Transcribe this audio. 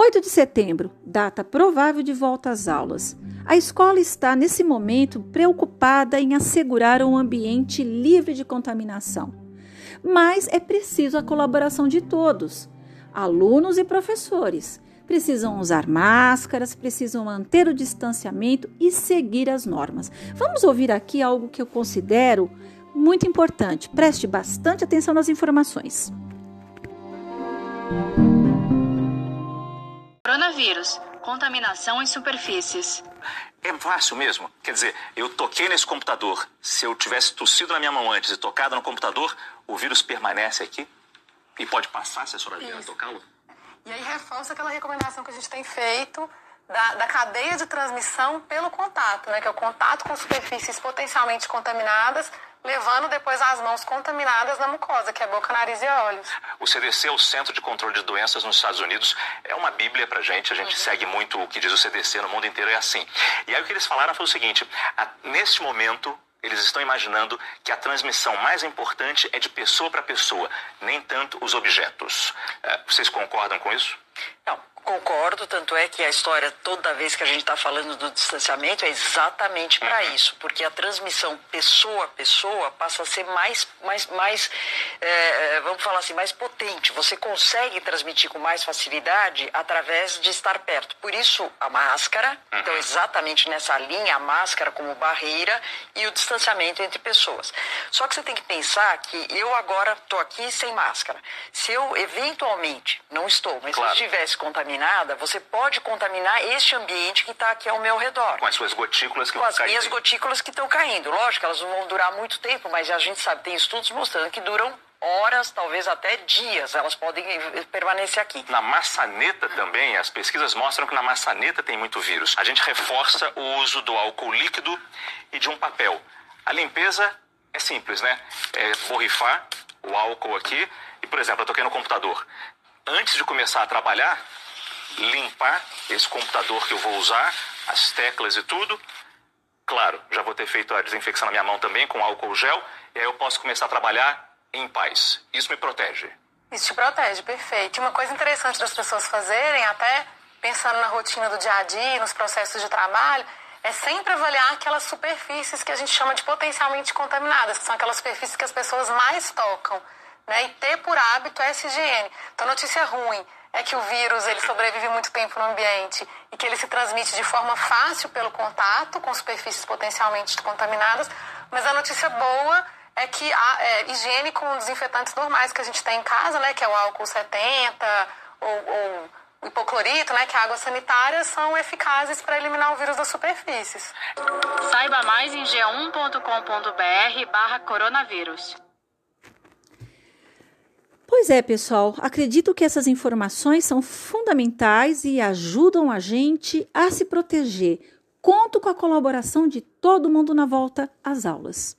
8 de setembro, data provável de volta às aulas. A escola está, nesse momento, preocupada em assegurar um ambiente livre de contaminação. Mas é preciso a colaboração de todos, alunos e professores. Precisam usar máscaras, precisam manter o distanciamento e seguir as normas. Vamos ouvir aqui algo que eu considero muito importante. Preste bastante atenção nas informações. Coronavírus. Contaminação em superfícies. É fácil mesmo. Quer dizer, eu toquei nesse computador. Se eu tivesse tossido na minha mão antes e tocado no computador, o vírus permanece aqui e pode passar se a senhora vier tocá-lo? E aí reforça aquela recomendação que a gente tem feito da, da, cadeia de transmissão pelo contato, né? Que é o contato com superfícies potencialmente contaminadas levando depois as mãos contaminadas na mucosa, que é boca, nariz e olhos. O CDC, o Centro de Controle de Doenças nos Estados Unidos, é uma bíblia pra gente. A gente uhum. segue muito o que diz o CDC no mundo inteiro, é assim. E aí o que eles falaram foi o seguinte: a, neste momento, eles estão imaginando que a transmissão mais importante é de pessoa para pessoa, nem tanto os objetos. É, vocês concordam com isso? Concordo, tanto é que a história, toda vez que a gente está falando do distanciamento, é exatamente para uhum. isso, porque a transmissão pessoa a pessoa passa a ser mais, mais, mais é, vamos falar assim, mais potente. Você consegue transmitir com mais facilidade através de estar perto. Por isso, a máscara, uhum. então exatamente nessa linha, a máscara como barreira e o distanciamento entre pessoas. Só que você tem que pensar que eu agora estou aqui sem máscara. Se eu eventualmente, não estou, mas claro. se eu estivesse contaminado, contaminada, você pode contaminar este ambiente que está aqui ao meu redor. Com as suas gotículas que Com as caindo. minhas gotículas que estão caindo. Lógico, elas não vão durar muito tempo, mas a gente sabe, tem estudos mostrando que duram horas, talvez até dias, elas podem permanecer aqui. Na maçaneta também, as pesquisas mostram que na maçaneta tem muito vírus. A gente reforça o uso do álcool líquido e de um papel. A limpeza é simples, né? É borrifar o álcool aqui e, por exemplo, eu toquei no computador. Antes de começar a trabalhar, limpar esse computador que eu vou usar, as teclas e tudo. Claro, já vou ter feito a desinfecção na minha mão também com álcool gel, e aí eu posso começar a trabalhar em paz. Isso me protege. Isso te protege, perfeito. Uma coisa interessante das pessoas fazerem, até pensando na rotina do dia a dia, nos processos de trabalho, é sempre avaliar aquelas superfícies que a gente chama de potencialmente contaminadas, que são aquelas superfícies que as pessoas mais tocam. Né? E ter por hábito essa higiene. Então, notícia ruim é que o vírus ele sobrevive muito tempo no ambiente e que ele se transmite de forma fácil pelo contato com superfícies potencialmente contaminadas. Mas a notícia boa é que a é, higiene com desinfetantes normais que a gente tem em casa, né, que é o álcool 70 ou, ou o hipoclorito, né, que é a água sanitária, são eficazes para eliminar o vírus das superfícies. Saiba mais em g1.com.br barra coronavírus. Pois é, pessoal, acredito que essas informações são fundamentais e ajudam a gente a se proteger. Conto com a colaboração de todo mundo na volta às aulas.